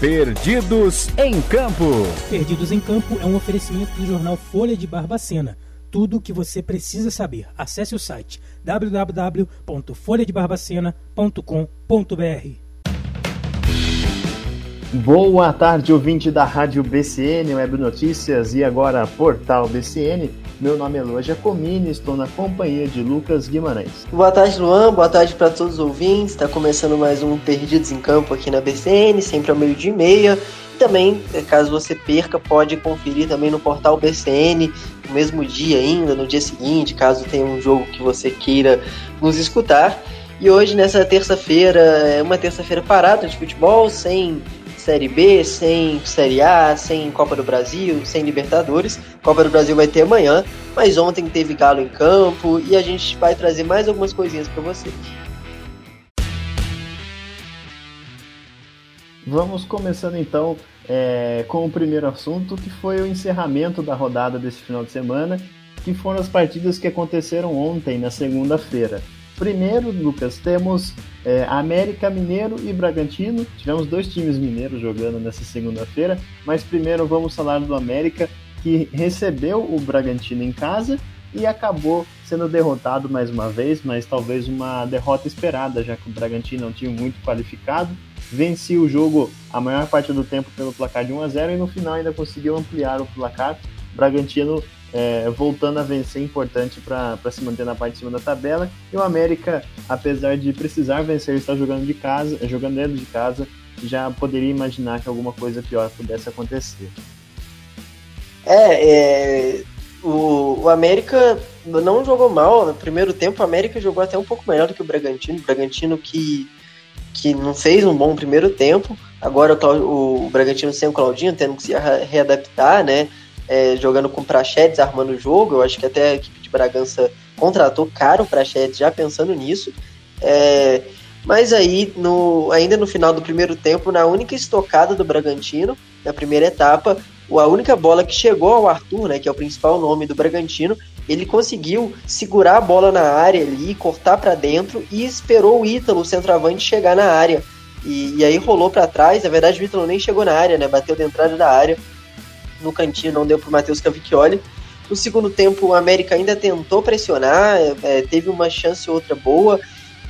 Perdidos em Campo. Perdidos em Campo é um oferecimento do jornal Folha de Barbacena. Tudo o que você precisa saber. Acesse o site www.folhadebarbacena.com.br. Boa tarde, ouvinte da Rádio BCN, Web Notícias e agora Portal BCN. Meu nome é Lua Giacomini, estou na companhia de Lucas Guimarães. Boa tarde, Luan. Boa tarde para todos os ouvintes. Está começando mais um Perdidos em Campo aqui na BCN, sempre ao meio-dia e meia. E também, eh, caso você perca, pode conferir também no portal BCN, no mesmo dia ainda, no dia seguinte, caso tenha um jogo que você queira nos escutar. E hoje, nessa terça-feira, é uma terça-feira parada de futebol, sem Série B, sem Série A, sem Copa do Brasil, sem Libertadores. Copa do Brasil vai ter amanhã, mas ontem teve Galo em campo e a gente vai trazer mais algumas coisinhas para vocês. Vamos começando então é, com o primeiro assunto, que foi o encerramento da rodada desse final de semana, que foram as partidas que aconteceram ontem, na segunda-feira. Primeiro, Lucas, temos é, América Mineiro e Bragantino. Tivemos dois times mineiros jogando nessa segunda-feira, mas primeiro vamos falar do América, que recebeu o Bragantino em casa e acabou sendo derrotado mais uma vez, mas talvez uma derrota esperada, já que o Bragantino um time muito qualificado. Vencia o jogo a maior parte do tempo pelo placar de 1 a 0 e no final ainda conseguiu ampliar o placar. Bragantino é, voltando a vencer, importante para se manter na parte de cima da tabela. E o América, apesar de precisar vencer, está jogando de casa, jogando dentro de casa, já poderia imaginar que alguma coisa pior pudesse acontecer. É, é o, o América não jogou mal. No primeiro tempo, o América jogou até um pouco melhor do que o Bragantino. O Bragantino que, que não fez um bom primeiro tempo. Agora o, o Bragantino sem o Claudinho, tendo que se readaptar, né? É, jogando com Prachedes, armando o jogo. Eu acho que até a equipe de Bragança contratou caro o Prachedes já pensando nisso. É, mas aí, no, ainda no final do primeiro tempo, na única estocada do Bragantino, na primeira etapa, a única bola que chegou ao Arthur, né, que é o principal nome do Bragantino, ele conseguiu segurar a bola na área ali, cortar para dentro e esperou o Ítalo, o centroavante, chegar na área. E, e aí rolou para trás, na verdade o Ítalo nem chegou na área, né, bateu de entrada da área, no cantinho, não deu para o Matheus Cavicchioli. No segundo tempo, o América ainda tentou pressionar, é, teve uma chance outra boa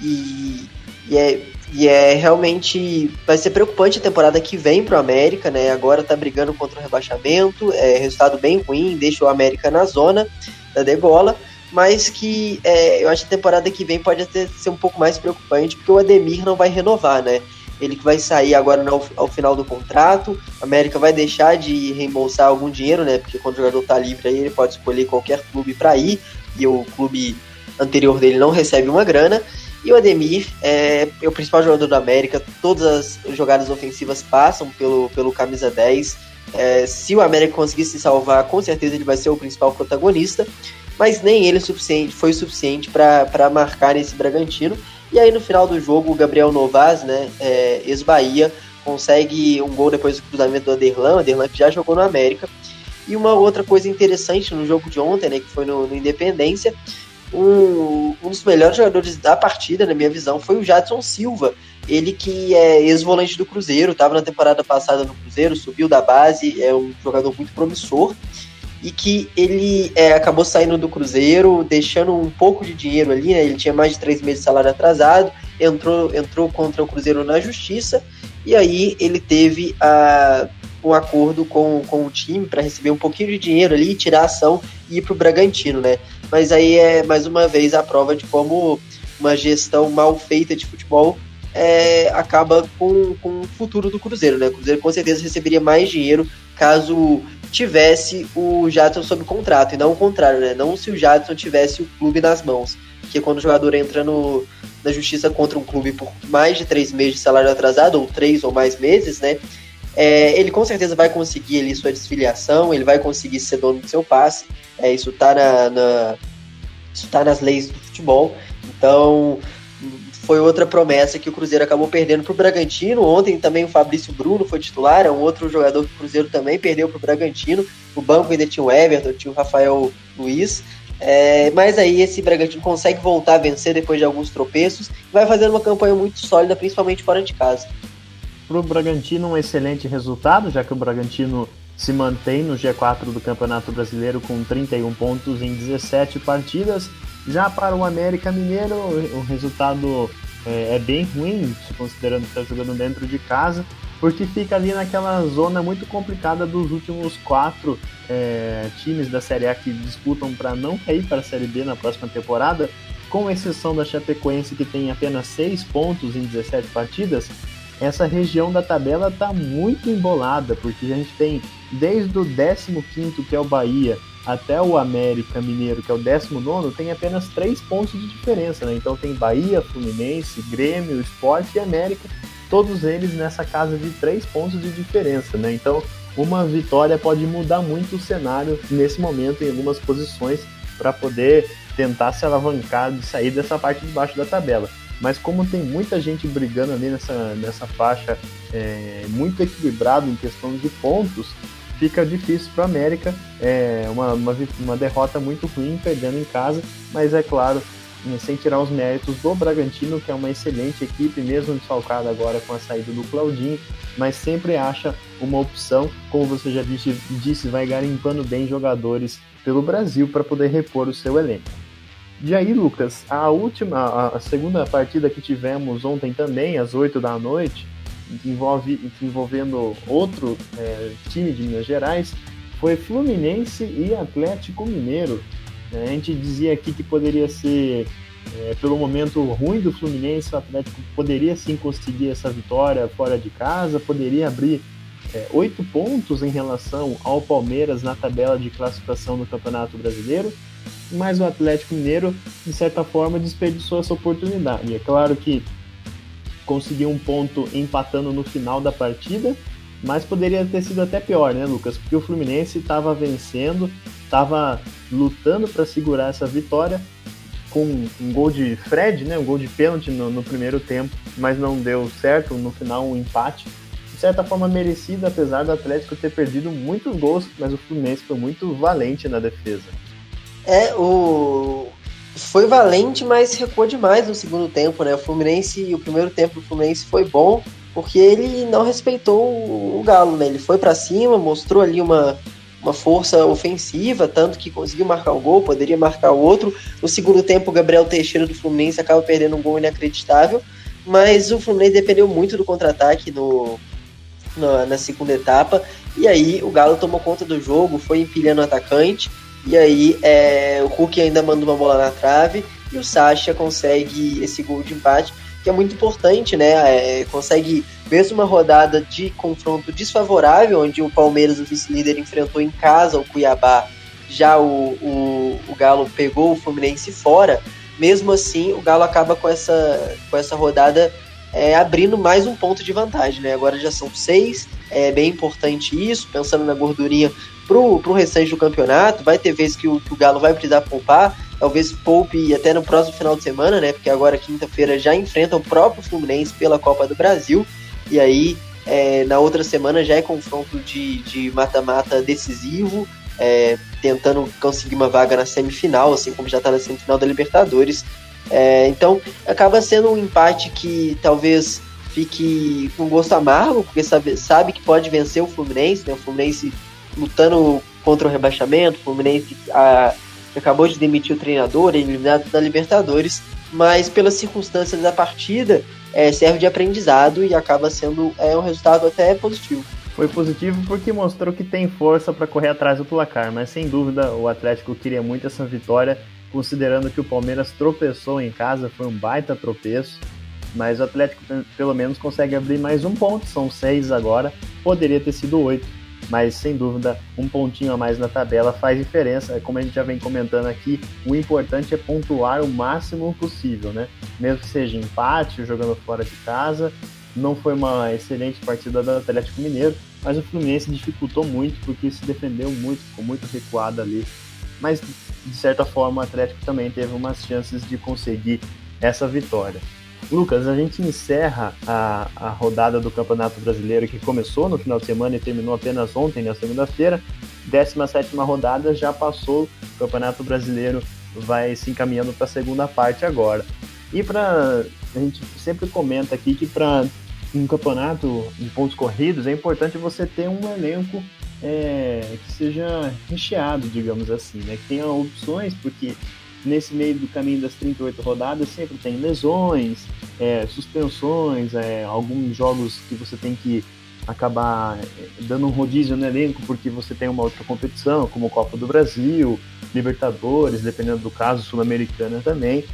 e, e, é, e é realmente vai ser preocupante a temporada que vem para o América, né? Agora está brigando contra o rebaixamento, é resultado bem ruim, deixa o América na zona da degola, mas que é, eu acho que a temporada que vem pode até ser um pouco mais preocupante, porque o Ademir não vai renovar, né? Ele que vai sair agora no, ao final do contrato. A América vai deixar de reembolsar algum dinheiro, né? Porque quando o jogador está livre aí, ele pode escolher qualquer clube para ir e o clube anterior dele não recebe uma grana. E o Ademir é, é o principal jogador da América, todas as jogadas ofensivas passam pelo, pelo camisa 10. É, se o América conseguir se salvar, com certeza ele vai ser o principal protagonista, mas nem ele foi suficiente para marcar esse Bragantino. E aí no final do jogo, o Gabriel Novas, né, é, ex-Bahia, consegue um gol depois do cruzamento do Aderlan, Aderlan que já jogou no América. E uma outra coisa interessante no jogo de ontem, né, que foi no, no Independência, um, um, dos melhores jogadores da partida, na minha visão, foi o Jadson Silva. Ele que é ex-volante do Cruzeiro, estava na temporada passada no Cruzeiro, subiu da base, é um jogador muito promissor e que ele é, acabou saindo do Cruzeiro, deixando um pouco de dinheiro ali, né? Ele tinha mais de três meses de salário atrasado, entrou, entrou contra o Cruzeiro na justiça, e aí ele teve a, um acordo com, com o time para receber um pouquinho de dinheiro ali, tirar a ação e ir para o Bragantino, né? Mas aí é mais uma vez a prova de como uma gestão mal feita de futebol é, acaba com, com o futuro do Cruzeiro, né? O Cruzeiro com certeza receberia mais dinheiro caso tivesse o Jadson sob contrato, e não o contrário, né? Não se o Jadson tivesse o clube nas mãos. Porque quando o jogador entra no, na justiça contra um clube por mais de três meses de salário atrasado, ou três ou mais meses, né? É, ele com certeza vai conseguir ali sua desfiliação, ele vai conseguir ser dono do seu passe. É, isso tá, na, na, isso tá nas leis do futebol. Então, foi outra promessa que o Cruzeiro acabou perdendo para o Bragantino. Ontem também o Fabrício Bruno foi titular, é um outro jogador que o Cruzeiro também perdeu para o Bragantino. O banco ainda tinha o Everton, tinha o Rafael Luiz. É, mas aí esse Bragantino consegue voltar a vencer depois de alguns tropeços e vai fazendo uma campanha muito sólida, principalmente fora de casa. Para o Bragantino, um excelente resultado, já que o Bragantino se mantém no G4 do Campeonato Brasileiro com 31 pontos em 17 partidas. Já para o América Mineiro, o resultado é, é bem ruim, considerando que está jogando dentro de casa, porque fica ali naquela zona muito complicada dos últimos quatro é, times da Série A que disputam para não cair para a Série B na próxima temporada, com exceção da Chapecoense que tem apenas seis pontos em 17 partidas. Essa região da tabela está muito embolada, porque a gente tem desde o 15 que é o Bahia, até o América Mineiro, que é o 19, tem apenas três pontos de diferença, né? Então tem Bahia, Fluminense, Grêmio, Esporte e América, todos eles nessa casa de três pontos de diferença, né? Então uma vitória pode mudar muito o cenário nesse momento em algumas posições para poder tentar se alavancar de sair dessa parte de baixo da tabela. Mas como tem muita gente brigando ali nessa, nessa faixa é, muito equilibrado em questão de pontos, fica difícil para a América. É uma, uma, uma, derrota muito ruim, perdendo em casa, mas é claro, né, sem tirar os méritos do Bragantino, que é uma excelente equipe, mesmo desfalcada agora com a saída do Claudinho, mas sempre acha uma opção, como você já disse, disse vai garimpando bem jogadores pelo Brasil para poder repor o seu elenco. E aí, Lucas, a última, a segunda partida que tivemos ontem também, às 8 da noite, envolve, envolvendo outro é, time de Minas Gerais, foi Fluminense e Atlético Mineiro. É, a gente dizia aqui que poderia ser, é, pelo momento ruim do Fluminense, o Atlético poderia sim conseguir essa vitória fora de casa, poderia abrir é, oito pontos em relação ao Palmeiras na tabela de classificação do Campeonato Brasileiro, mas o Atlético Mineiro, de certa forma, desperdiçou essa oportunidade. É claro que conseguiu um ponto empatando no final da partida, mas poderia ter sido até pior, né, Lucas? Porque o Fluminense estava vencendo, estava lutando para segurar essa vitória com um gol de Fred, né, um gol de pênalti no, no, primeiro tempo, mas não deu certo, no final um empate. De certa forma merecido, apesar do Atlético ter perdido muitos gols, mas o Fluminense foi muito valente na defesa. É, o, foi valente, mas recuou demais no segundo tempo, né? O Fluminense, o primeiro tempo do Fluminense foi bom, porque ele não respeitou o Galo, né? Ele foi para cima, mostrou ali uma, uma força ofensiva, tanto que conseguiu marcar um gol, poderia marcar outro. No segundo tempo, o Gabriel Teixeira do Fluminense acaba perdendo um gol inacreditável, mas o Fluminense dependeu muito do contra-ataque no, na, na segunda etapa, e aí o Galo tomou conta do jogo, foi empilhando o atacante, e aí é, o Hulk ainda manda uma bola na trave e o Sacha consegue esse gol de empate, que é muito importante, né? É, consegue, mesmo uma rodada de confronto desfavorável, onde o Palmeiras, o vice-líder, enfrentou em casa o Cuiabá, já o, o, o Galo pegou o Fluminense fora, mesmo assim o Galo acaba com essa, com essa rodada é, abrindo mais um ponto de vantagem, né? Agora já são seis, é bem importante isso, pensando na gordurinha pro, pro restante do campeonato. Vai ter vezes que o, que o Galo vai precisar poupar, talvez poupe até no próximo final de semana, né? Porque agora, quinta-feira, já enfrenta o próprio Fluminense pela Copa do Brasil. E aí, é, na outra semana, já é confronto de mata-mata de decisivo, é, tentando conseguir uma vaga na semifinal, assim como já está na semifinal da Libertadores. É, então, acaba sendo um empate que talvez fique com gosto amargo, porque sabe, sabe que pode vencer o Fluminense, né? O Fluminense lutando contra o rebaixamento, o Fluminense a, acabou de demitir o treinador, eliminado da Libertadores, mas pelas circunstâncias da partida é, serve de aprendizado e acaba sendo é, um resultado até positivo. Foi positivo porque mostrou que tem força para correr atrás do placar, mas sem dúvida o Atlético queria muito essa vitória, considerando que o Palmeiras tropeçou em casa, foi um baita tropeço, mas o Atlético pelo menos consegue abrir mais um ponto, são seis agora, poderia ter sido oito mas sem dúvida um pontinho a mais na tabela faz diferença. É como a gente já vem comentando aqui, o importante é pontuar o máximo possível, né? Mesmo que seja empate, jogando fora de casa. Não foi uma excelente partida do Atlético Mineiro, mas o Fluminense dificultou muito porque se defendeu muito, ficou muito recuado ali. Mas de certa forma o Atlético também teve umas chances de conseguir essa vitória. Lucas, a gente encerra a, a rodada do Campeonato Brasileiro que começou no final de semana e terminou apenas ontem, na segunda-feira. 17 rodada já passou, o Campeonato Brasileiro vai se encaminhando para a segunda parte agora. E para a gente sempre comenta aqui que para um campeonato de pontos corridos, é importante você ter um elenco é, que seja recheado, digamos assim, né? Que tenha opções, porque nesse meio do caminho das 38 rodadas sempre tem lesões, é, suspensões, é, alguns jogos que você tem que acabar é, dando um rodízio no elenco porque você tem uma outra competição, como Copa do Brasil, Libertadores, dependendo do caso, Sul-Americana também.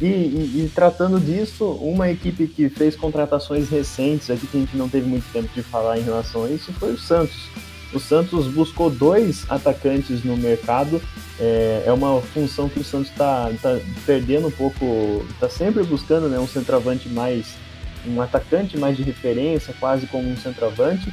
E, e, e, tratando disso, uma equipe que fez contratações recentes, aqui que a gente não teve muito tempo de falar em relação a isso, foi o Santos. O Santos buscou dois atacantes no mercado, é, é uma função que o Santos está tá perdendo um pouco, está sempre buscando né, um centroavante mais, um atacante mais de referência, quase como um centroavante.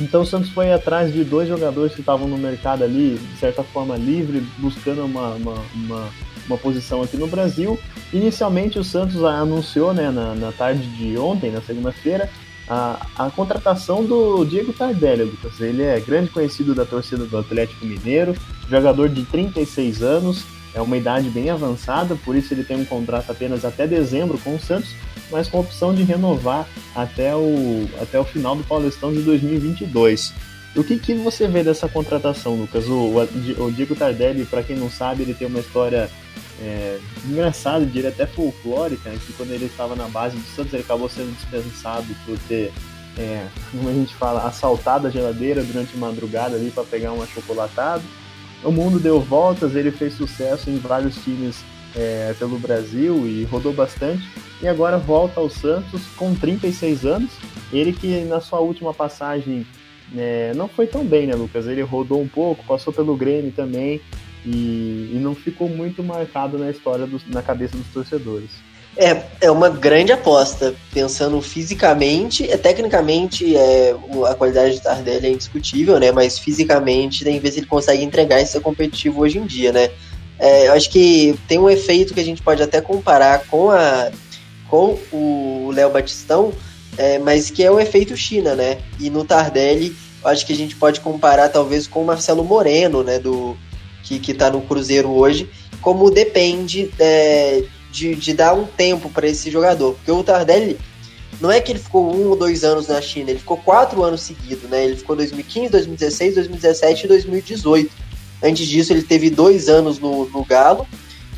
Então o Santos foi atrás de dois jogadores que estavam no mercado ali, de certa forma livre, buscando uma, uma, uma uma posição aqui no Brasil. Inicialmente o Santos anunciou né, na, na tarde de ontem, na segunda-feira, a, a contratação do Diego Tardelli, Lucas. Ele é grande conhecido da torcida do Atlético Mineiro, jogador de 36 anos, é uma idade bem avançada, por isso ele tem um contrato apenas até dezembro com o Santos, mas com opção de renovar até o, até o final do Paulistão de 2022. O que, que você vê dessa contratação, Lucas? O, o Diego Tardelli, para quem não sabe, ele tem uma história é, engraçada, diria até folclórica, que quando ele estava na base do Santos, ele acabou sendo dispensado por ter, é, como a gente fala, assaltado a geladeira durante a madrugada ali para pegar um achocolatado. O mundo deu voltas, ele fez sucesso em vários times é, pelo Brasil e rodou bastante. E agora volta ao Santos com 36 anos. Ele que na sua última passagem é, não foi tão bem, né, Lucas? Ele rodou um pouco, passou pelo Grêmio também e, e não ficou muito marcado na história, do, na cabeça dos torcedores. É, é uma grande aposta, pensando fisicamente, é, tecnicamente é, a qualidade de Tardelli é indiscutível, né? Mas fisicamente tem que ver se ele consegue entregar e ser competitivo hoje em dia, né? É, eu acho que tem um efeito que a gente pode até comparar com, a, com o Léo Batistão, é, mas que é o efeito China, né? E no Tardelli, acho que a gente pode comparar talvez com o Marcelo Moreno, né? Do, que, que tá no Cruzeiro hoje, como depende é, de, de dar um tempo para esse jogador. Porque o Tardelli, não é que ele ficou um ou dois anos na China, ele ficou quatro anos seguidos, né? Ele ficou 2015, 2016, 2017 e 2018. Antes disso, ele teve dois anos no, no Galo,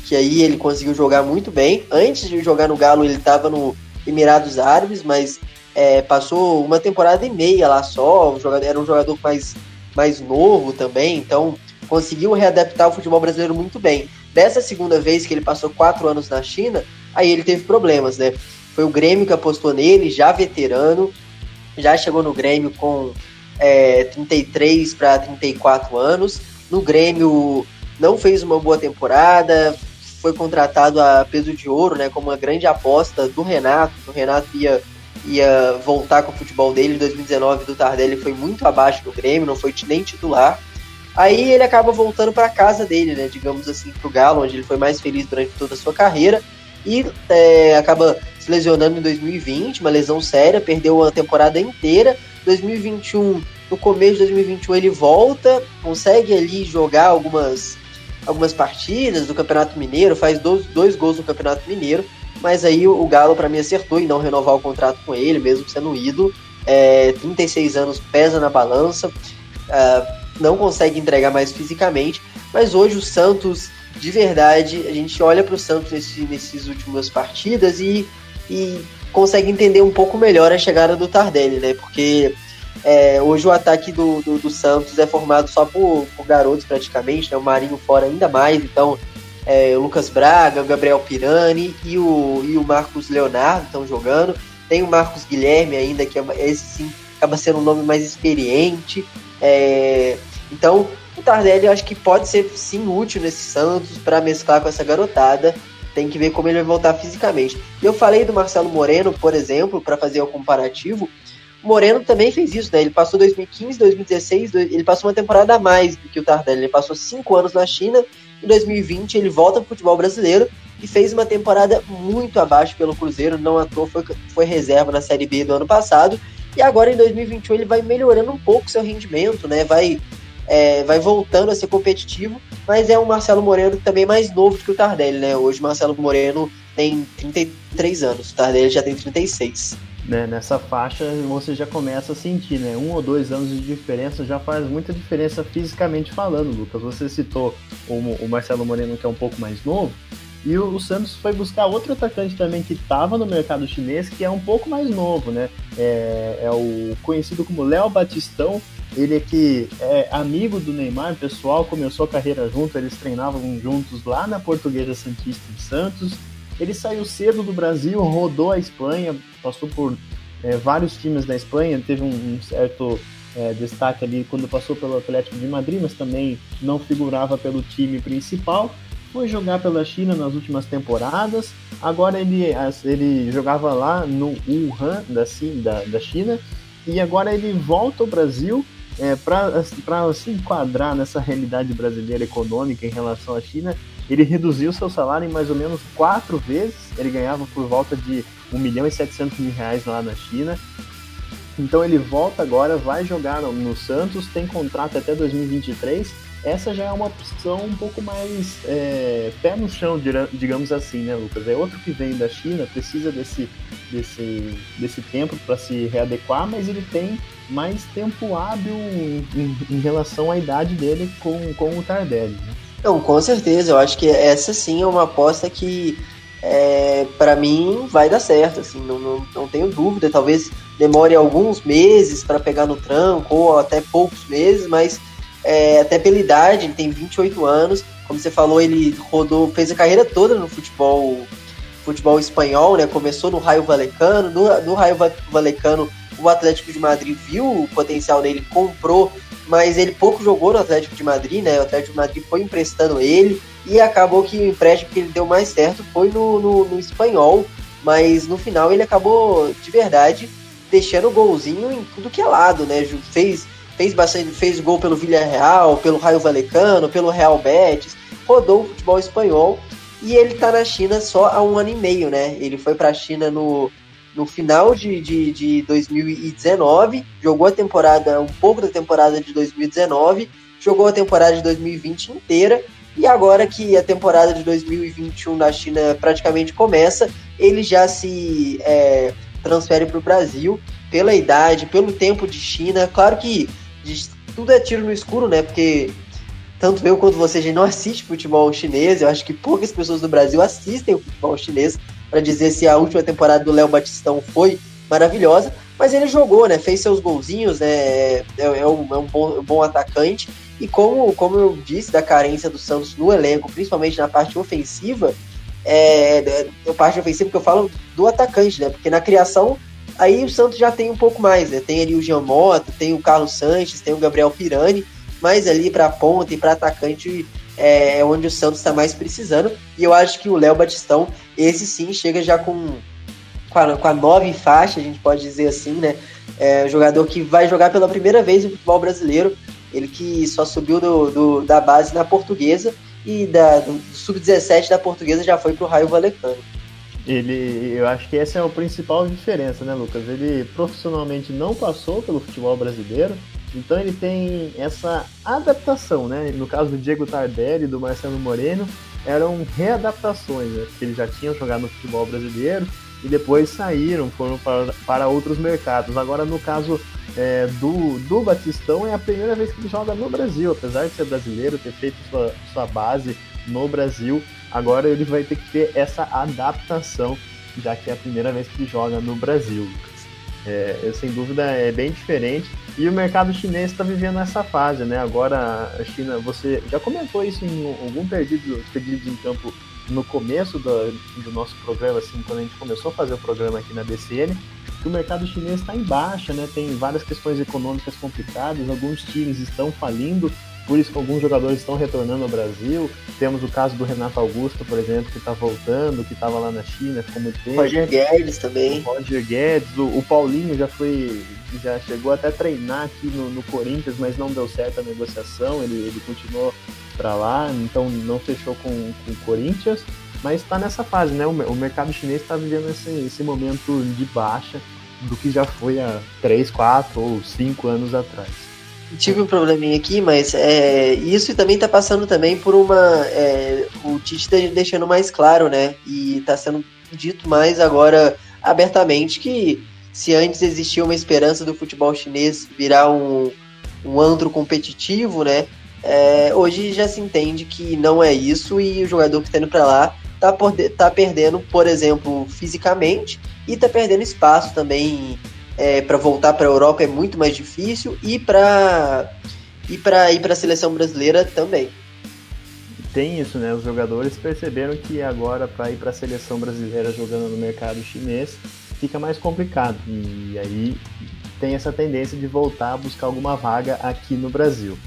que aí ele conseguiu jogar muito bem. Antes de jogar no Galo, ele estava no Emirados Árabes, mas é, passou uma temporada e meia lá só, jogador, era um jogador mais, mais novo também, então conseguiu readaptar o futebol brasileiro muito bem. Dessa segunda vez que ele passou quatro anos na China, aí ele teve problemas, né? Foi o Grêmio que apostou nele, já veterano, já chegou no Grêmio com é, 33 para 34 anos. No Grêmio não fez uma boa temporada, foi contratado a peso de ouro, né? Como uma grande aposta do Renato. O Renato ia ia voltar com o futebol dele. Em 2019, do Tardelli foi muito abaixo do Grêmio, não foi nem titular. Aí ele acaba voltando para casa dele, né? Digamos assim, pro Galo, onde ele foi mais feliz durante toda a sua carreira. E é, acaba se lesionando em 2020, uma lesão séria, perdeu a temporada inteira. 2021, no começo de 2021, ele volta, consegue ali jogar algumas, algumas partidas do Campeonato Mineiro, faz dois, dois gols no Campeonato Mineiro mas aí o Galo para mim acertou em não renovar o contrato com ele, mesmo sendo ídolo. É, 36 anos pesa na balança, uh, não consegue entregar mais fisicamente, mas hoje o Santos, de verdade, a gente olha para o Santos nesse, nesses últimas partidas e, e consegue entender um pouco melhor a chegada do Tardelli, né? Porque é, hoje o ataque do, do, do, Santos é formado só por, por garotos praticamente, né? O Marinho fora ainda mais, então é, o Lucas Braga, o Gabriel Pirani e o, e o Marcos Leonardo estão jogando. Tem o Marcos Guilherme ainda, que é, esse sim acaba sendo um nome mais experiente. É, então, o Tardelli acho que pode ser sim útil nesse Santos para mesclar com essa garotada. Tem que ver como ele vai voltar fisicamente. Eu falei do Marcelo Moreno, por exemplo, para fazer o comparativo. Moreno também fez isso, né? Ele passou 2015, 2016, ele passou uma temporada a mais do que o Tardelli. Ele passou cinco anos na China em 2020, ele volta para o futebol brasileiro e fez uma temporada muito abaixo pelo Cruzeiro, não à toa foi, foi reserva na Série B do ano passado. E agora em 2021 ele vai melhorando um pouco seu rendimento, né? Vai, é, vai voltando a ser competitivo, mas é um Marcelo Moreno também mais novo que o Tardelli, né? Hoje Marcelo Moreno tem 33 anos, o Tardelli já tem 36. Né, nessa faixa você já começa a sentir, né? Um ou dois anos de diferença já faz muita diferença fisicamente falando, Lucas. Você citou o, o Marcelo Moreno, que é um pouco mais novo, e o, o Santos foi buscar outro atacante também que estava no mercado chinês, que é um pouco mais novo, né? É, é o conhecido como Léo Batistão. Ele é que é amigo do Neymar, pessoal, começou a carreira junto, eles treinavam juntos lá na Portuguesa Santista de Santos ele saiu cedo do Brasil, rodou a Espanha, passou por é, vários times da Espanha, teve um, um certo é, destaque ali quando passou pelo Atlético de Madrid, mas também não figurava pelo time principal. Foi jogar pela China nas últimas temporadas. Agora ele, ele jogava lá no Wuhan da, da, da China e agora ele volta ao Brasil é, para se enquadrar nessa realidade brasileira econômica em relação à China ele reduziu seu salário em mais ou menos quatro vezes. Ele ganhava por volta de 1 milhão e 700 mil reais lá na China. Então ele volta agora, vai jogar no, Santos, tem contrato até 2023. Essa já é uma opção um pouco mais é, pé no chão, digamos assim, né, Lucas? É outro que vem da China, precisa desse, desse, desse tempo para se readequar, mas ele tem mais tempo hábil em, em, em relação à idade dele com, com o Tardelli. Né? Não, com certeza. Eu acho que essa sim é uma aposta que, é, para mim, vai dar certo. Assim, não, não, não tenho dúvida. Talvez demore alguns meses para pegar no tranco, ou até poucos meses, mas é, até pela idade, ele tem 28 anos. Como você falou, ele rodou, fez a carreira toda no futebol futebol espanhol, né? Começou no Raio Valecano, no, no Raio Valecano o Atlético de Madrid viu o potencial nele, comprou mas ele pouco jogou no Atlético de Madrid, né? O Atlético de Madrid foi emprestando ele e acabou que o empréstimo que ele deu mais certo foi no, no, no espanhol, mas no final ele acabou de verdade deixando golzinho em tudo que é lado, né? Fez, fez bastante, fez gol pelo Villarreal, pelo Raio Valecano, pelo Real Betis, rodou o futebol espanhol e ele tá na China só há um ano e meio, né? Ele foi para a China no no final de, de, de 2019, jogou a temporada, um pouco da temporada de 2019, jogou a temporada de 2020 inteira, e agora que a temporada de 2021 na China praticamente começa, ele já se é, transfere para o Brasil pela idade, pelo tempo de China. Claro que tudo é tiro no escuro, né? Porque tanto eu quanto você a gente não assiste futebol chinês. Eu acho que poucas pessoas do Brasil assistem o futebol chinês para dizer se a última temporada do Léo Batistão foi maravilhosa, mas ele jogou, né? Fez seus golzinhos, né? É, é um, é um bom, bom, atacante. E como, como eu disse, da carência do Santos no elenco, principalmente na parte ofensiva, é, é, parte ofensiva que eu falo do atacante, né? Porque na criação, aí o Santos já tem um pouco mais, né? Tem ali o Jean Mota, tem o Carlos Sanches, tem o Gabriel Pirani, mas ali para ponta e para atacante é, é onde o Santos está mais precisando. E eu acho que o Léo Batistão, esse sim, chega já com, com, a, com a nove faixa, a gente pode dizer assim, né? É jogador que vai jogar pela primeira vez no futebol brasileiro. Ele que só subiu do, do da base na portuguesa e da, do sub-17 da portuguesa já foi para o Raio Valecano. Ele, eu acho que essa é a principal diferença, né, Lucas? Ele profissionalmente não passou pelo futebol brasileiro, então ele tem essa adaptação, né? No caso do Diego Tardelli e do Marcelo Moreno, eram readaptações, né? Porque eles já tinham jogado no futebol brasileiro e depois saíram, foram para, para outros mercados. Agora, no caso é, do, do Batistão, é a primeira vez que ele joga no Brasil, apesar de ser brasileiro, ter feito sua, sua base no Brasil, agora ele vai ter que ter essa adaptação, já que é a primeira vez que ele joga no Brasil. É, sem dúvida é bem diferente. E o mercado chinês está vivendo essa fase, né? Agora a China, você já comentou isso em algum pedido, pedido em campo no começo do, do nosso programa, assim, quando a gente começou a fazer o programa aqui na BCN, que o mercado chinês está em baixa, né? Tem várias questões econômicas complicadas, alguns times estão falindo, por isso que alguns jogadores estão retornando ao Brasil. Temos o caso do Renato Augusto, por exemplo, que está voltando, que estava lá na China, ficou muito tempo. Roger Guedes também. O Roger Guedes, o, o, Paulinho já foi, já chegou até a treinar aqui no, no Corinthians, mas não deu certo a negociação, ele, ele continuou para lá, então não fechou com, com o Corinthians, mas está nessa fase, né? O, o mercado chinês está vivendo esse, esse momento de baixa do que já foi há 3, 4 ou 5 anos atrás tive um probleminha aqui, mas é, isso também tá passando também por uma. É, o Tite tá deixando mais claro, né? E tá sendo dito mais agora abertamente que se antes existia uma esperança do futebol chinês virar um, um antro competitivo, né? É, hoje já se entende que não é isso e o jogador que está indo para lá está tá perdendo, por exemplo, fisicamente e está perdendo espaço também é, para voltar para a Europa é muito mais difícil e para e para ir para a seleção brasileira também. Tem isso, né? Os jogadores perceberam que agora para ir para a seleção brasileira jogando no mercado chinês fica mais complicado e aí tem essa tendência de voltar a buscar alguma vaga aqui no Brasil.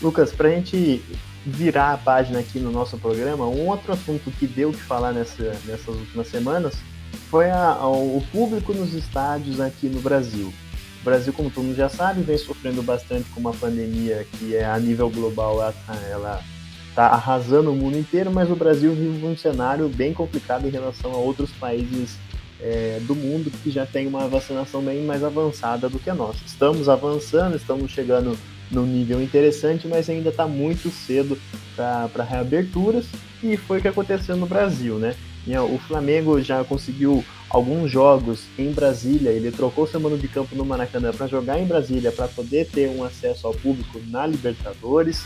Lucas, para a gente virar a página aqui no nosso programa, um outro assunto que deu o que falar nessa, nessas últimas semanas foi a, a, o público nos estádios aqui no Brasil. O Brasil, como todo mundo já sabe, vem sofrendo bastante com uma pandemia que é a nível global ela está arrasando o mundo inteiro, mas o Brasil vive um cenário bem complicado em relação a outros países é, do mundo que já tem uma vacinação bem mais avançada do que a nossa. Estamos avançando, estamos chegando num nível interessante, mas ainda está muito cedo para reaberturas e foi o que aconteceu no Brasil, né? O Flamengo já conseguiu alguns jogos em Brasília, ele trocou seu mano de campo no Maracanã para jogar em Brasília para poder ter um acesso ao público na Libertadores.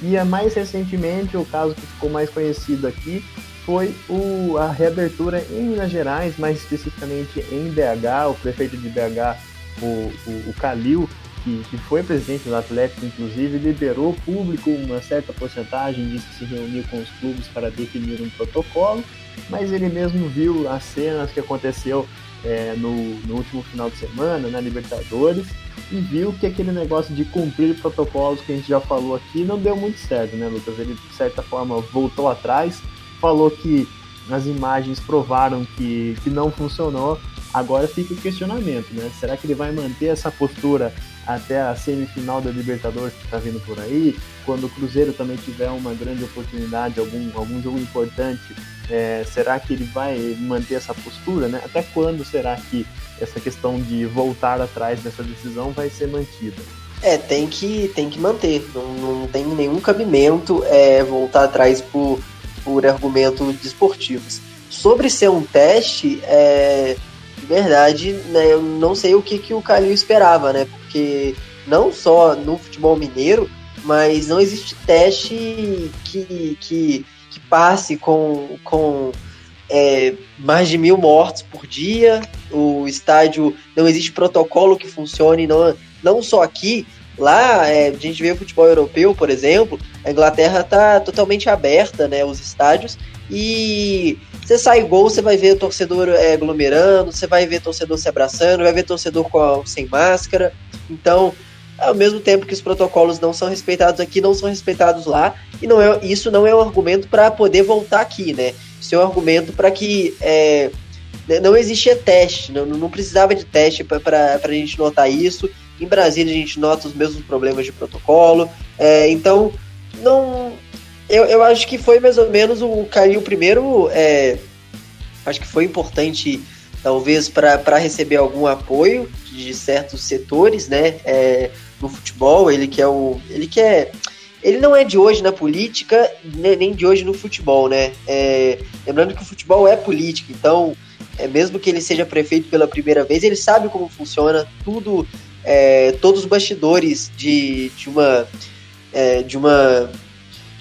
E é mais recentemente, o caso que ficou mais conhecido aqui foi o, a reabertura em Minas Gerais, mais especificamente em BH. O prefeito de BH, o, o, o Calil, que, que, foi presidente do Atlético, inclusive, liberou público uma certa porcentagem, disse que se reuniu com os clubes para definir um protocolo, mas ele mesmo viu as cenas que aconteceu é, no, no, último final de semana, na Libertadores, e viu que aquele negócio de cumprir protocolos que a gente já falou aqui não deu muito certo, né, Lucas? Ele, de certa forma, voltou atrás, falou que as imagens provaram que, que não funcionou. Agora fica o questionamento, né? Será que ele vai manter essa postura até a semifinal da Libertadores que está vindo por aí? Quando o Cruzeiro também tiver uma grande oportunidade, algum, algum jogo importante, é, será que ele vai manter essa postura, né? Até quando será que essa questão de voltar atrás dessa decisão vai ser mantida? É, tem que, tem que manter. Não, não tem nenhum cabimento é, voltar atrás por por argumentos desportivos. Sobre ser um teste, é, de verdade, né, eu não sei o que, que o Calil esperava, né? Porque não só no futebol mineiro, mas não existe teste que, que, que passe com, com é, mais de mil mortos por dia. O estádio não existe protocolo que funcione, não, não só aqui, Lá, é, a gente vê o futebol europeu, por exemplo, a Inglaterra tá totalmente aberta, né, os estádios, e você sai gol, você vai ver o torcedor é, aglomerando, você vai ver torcedor se abraçando, vai ver torcedor com, sem máscara. Então, ao mesmo tempo que os protocolos não são respeitados aqui, não são respeitados lá, e não é, isso não é um argumento para poder voltar aqui, né? Isso é um argumento para que é, não existia teste, não, não precisava de teste para a gente notar isso. Em Brasília a gente nota os mesmos problemas de protocolo. É, então, não. Eu, eu acho que foi mais ou menos o Caio primeiro. É, acho que foi importante, talvez, para receber algum apoio de certos setores, né? É, no futebol, ele que é o. Ele que é. Ele não é de hoje na política, nem de hoje no futebol, né? É, lembrando que o futebol é política, então, é, mesmo que ele seja prefeito pela primeira vez, ele sabe como funciona tudo é, todos os bastidores de, de uma é, de uma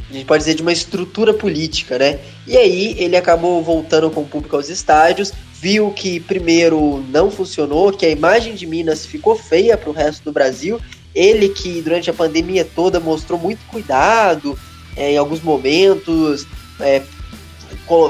a gente pode dizer de uma estrutura política, né? E aí ele acabou voltando com o público aos estádios, viu que primeiro não funcionou, que a imagem de Minas ficou feia para o resto do Brasil. Ele que durante a pandemia toda mostrou muito cuidado é, em alguns momentos, é,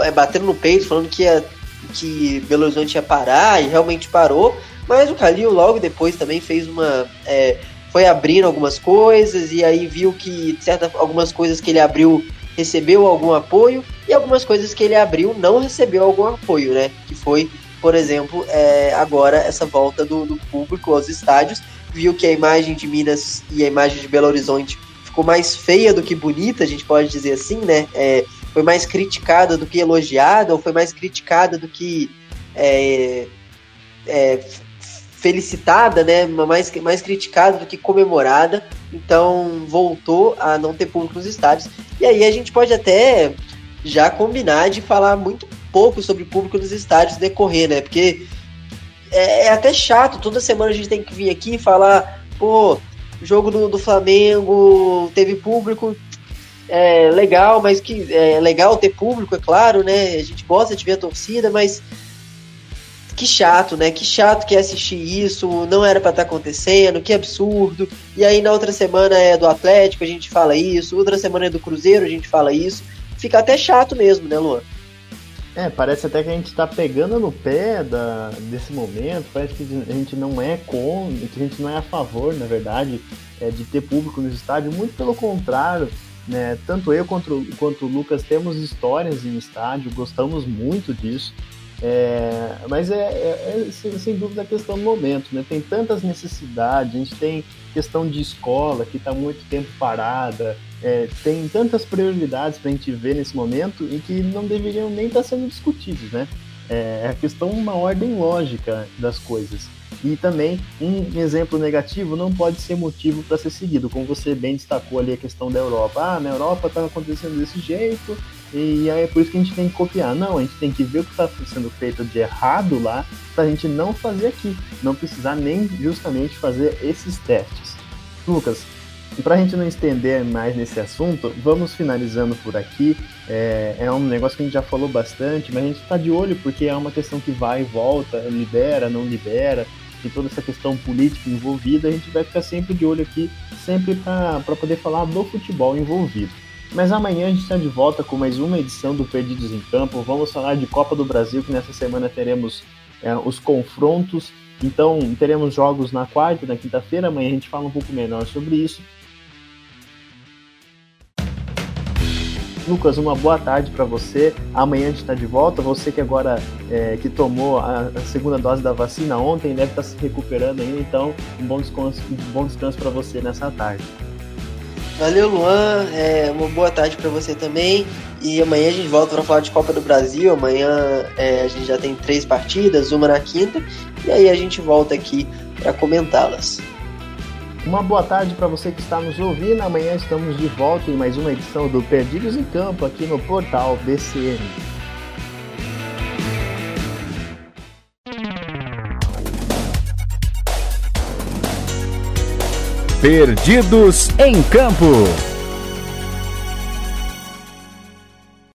é, batendo no peito, falando que, ia, que Belo Horizonte ia parar e realmente parou. Mas o Kalil logo depois também fez uma. É, foi abrindo algumas coisas e aí viu que certa, algumas coisas que ele abriu recebeu algum apoio e algumas coisas que ele abriu não recebeu algum apoio, né? Que foi, por exemplo, é, agora essa volta do, do público aos estádios. Viu que a imagem de Minas e a imagem de Belo Horizonte ficou mais feia do que bonita, a gente pode dizer assim, né? É, foi mais criticada do que elogiada, ou foi mais criticada do que é, é, felicitada, né, mais, mais criticada do que comemorada, então voltou a não ter público nos estádios. E aí a gente pode até já combinar de falar muito pouco sobre público nos estádios decorrer, né, porque é, é, até chato, toda semana a gente tem que vir aqui e falar, pô, jogo do, do Flamengo teve público, é legal, mas que é legal ter público, é claro, né? A gente gosta de ver a torcida, mas que chato, né? Que chato que é assistir isso, não era para estar tá acontecendo, que absurdo. E aí na outra semana é do Atlético, a gente fala isso, outra semana é do Cruzeiro, a gente fala isso. Fica até chato mesmo, né, Luan? É, parece até que a gente está pegando no pé da, desse momento, parece que a gente não é com, que a gente não é a favor, na verdade, é, de ter público nos estádios, muito pelo contrário, né? Tanto eu quanto, quanto o Lucas temos histórias em estádio, gostamos muito disso. É, mas é, é, é sem, dúvida a questão do momento, né? Tem tantas necessidades, a gente tem questão de escola que está muito tempo parada, é, tem tantas prioridades para a gente ver nesse momento e que não deveriam nem estar tá sendo discutidas, né? É, é a questão uma ordem lógica das coisas. E também um exemplo negativo não pode ser motivo para ser seguido, como você bem destacou ali a questão da Europa. Ah, na Europa está acontecendo desse jeito e aí é por isso que a gente tem que copiar. Não, a gente tem que ver o que está sendo feito de errado lá para a gente não fazer aqui, não precisar nem justamente fazer esses testes. Lucas, para a gente não estender mais nesse assunto, vamos finalizando por aqui. É, é, um negócio que a gente já falou bastante, mas a gente está de olho porque é uma questão que vai e volta, libera, não libera e toda essa questão política envolvida, a gente vai ficar sempre de olho aqui, sempre para poder falar do futebol envolvido. Mas amanhã a gente está de volta com mais uma edição do Perdidos em Campo. Vamos falar de Copa do Brasil, que nessa semana teremos é, os confrontos. Então, teremos jogos na quarta na quinta-feira. Amanhã a gente fala um pouco melhor sobre isso. Lucas, uma boa tarde para você. Amanhã a gente está de volta. Você que agora é, que tomou a, a, segunda dose da vacina ontem deve estar tá se recuperando ainda, então um bom descanso, um bom descanso para você nessa tarde. Valeu, Luan. É, uma boa tarde para você também. E amanhã a gente volta para falar de Copa do Brasil. Amanhã é, a gente já tem três partidas, uma na quinta, e aí a gente volta aqui para comentá-las. Uma boa tarde para você que está nos ouvindo. Amanhã estamos de volta em mais uma edição do Perdidos em Campo aqui no portal BCN. Perdidos em Campo.